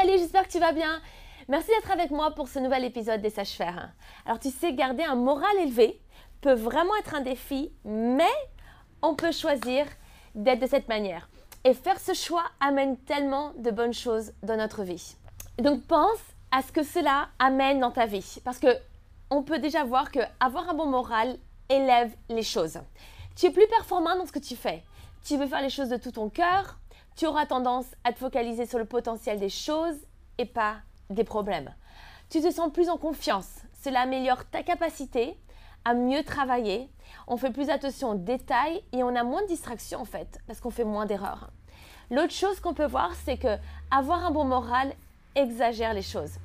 Salut, j'espère que tu vas bien. Merci d'être avec moi pour ce nouvel épisode des Sages-Faire. Alors tu sais, garder un moral élevé peut vraiment être un défi, mais on peut choisir d'être de cette manière. Et faire ce choix amène tellement de bonnes choses dans notre vie. Donc pense à ce que cela amène dans ta vie. Parce que on peut déjà voir que avoir un bon moral élève les choses. Tu es plus performant dans ce que tu fais. Tu veux faire les choses de tout ton cœur. Tu auras tendance à te focaliser sur le potentiel des choses et pas des problèmes. Tu te sens plus en confiance. Cela améliore ta capacité à mieux travailler. On fait plus attention aux détails et on a moins de distractions en fait parce qu'on fait moins d'erreurs. L'autre chose qu'on peut voir, c'est que avoir un bon moral exagère les choses.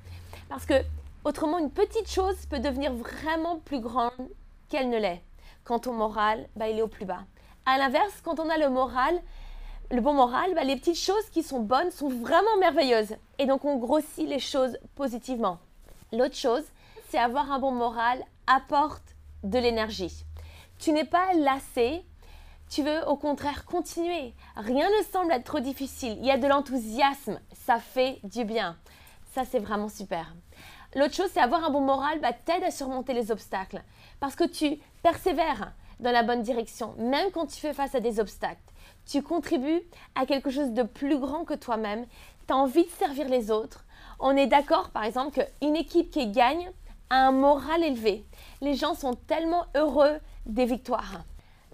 Parce que autrement, une petite chose peut devenir vraiment plus grande qu'elle ne l'est. Quand ton moral, bah, il est au plus bas. À l'inverse, quand on a le moral, le bon moral, bah, les petites choses qui sont bonnes sont vraiment merveilleuses. Et donc on grossit les choses positivement. L'autre chose, c'est avoir un bon moral apporte de l'énergie. Tu n'es pas lassé, tu veux au contraire continuer. Rien ne semble être trop difficile. Il y a de l'enthousiasme, ça fait du bien. Ça, c'est vraiment super. L'autre chose, c'est avoir un bon moral, bah, t'aide à surmonter les obstacles. Parce que tu persévères dans la bonne direction, même quand tu fais face à des obstacles. Tu contribues à quelque chose de plus grand que toi-même. Tu as envie de servir les autres. On est d'accord, par exemple, qu'une équipe qui gagne a un moral élevé. Les gens sont tellement heureux des victoires.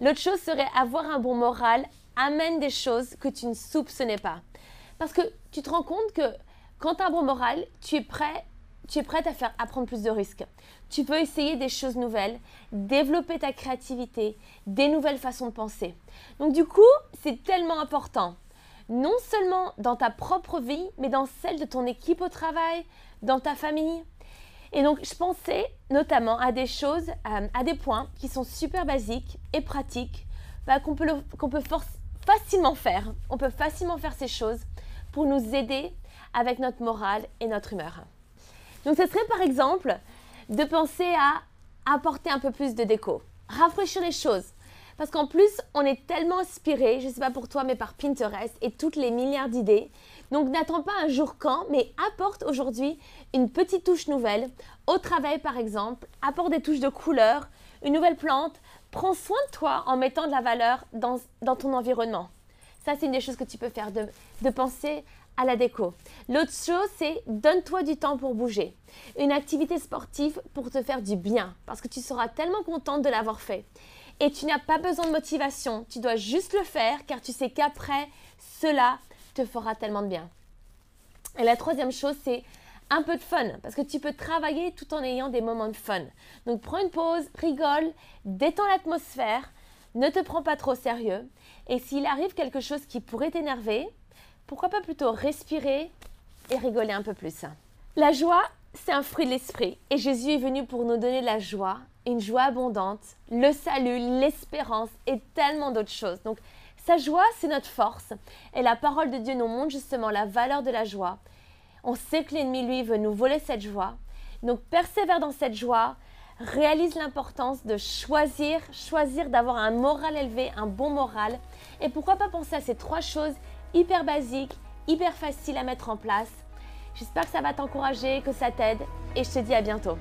L'autre chose serait avoir un bon moral amène des choses que tu ne soupçonnais pas. Parce que tu te rends compte que quand tu as un bon moral, tu es prêt tu es prête à, faire, à prendre plus de risques. Tu peux essayer des choses nouvelles, développer ta créativité, des nouvelles façons de penser. Donc du coup, c'est tellement important, non seulement dans ta propre vie, mais dans celle de ton équipe au travail, dans ta famille. Et donc, je pensais notamment à des choses, euh, à des points qui sont super basiques et pratiques, bah, qu'on peut, qu'on peut facilement faire. On peut facilement faire ces choses pour nous aider avec notre morale et notre humeur. Donc ce serait par exemple de penser à apporter un peu plus de déco, rafraîchir les choses. Parce qu'en plus, on est tellement inspiré, je ne sais pas pour toi, mais par Pinterest et toutes les milliards d'idées. Donc n'attends pas un jour quand, mais apporte aujourd'hui une petite touche nouvelle. Au travail par exemple, apporte des touches de couleur, une nouvelle plante. Prends soin de toi en mettant de la valeur dans, ton environnement. Ça, c'est une des choses que tu peux faire, de, penser à la déco. L'autre chose, c'est donne-toi du temps pour bouger. Une activité sportive pour te faire du bien, parce que tu seras tellement contente de l'avoir fait. Et tu n'as pas besoin de motivation, tu dois juste le faire, car tu sais qu'après, cela te fera tellement de bien. Et la troisième chose, c'est un peu de fun, parce que tu peux travailler tout en ayant des moments de fun. Donc prends une pause, rigole, détends l'atmosphère, ne te prends pas trop au sérieux. Et s'il arrive quelque chose qui pourrait t'énerver, pourquoi pas plutôt respirer et rigoler un peu plus La joie, c'est un fruit de l'esprit et Jésus est venu pour nous donner la joie, une joie abondante, le salut, l'espérance et tellement d'autres choses. Donc sa joie, c'est notre force et la parole de Dieu nous montre justement la valeur de la joie. On sait que l'ennemi, lui, veut nous voler cette joie. Donc persévère dans cette joie, réalise l'importance de choisir, choisir d'avoir un moral élevé, un bon moral. Et pourquoi pas penser à ces trois choses hyper basique, hyper facile à mettre en place. J'espère que ça va t'encourager, que ça t'aide et je te dis à bientôt.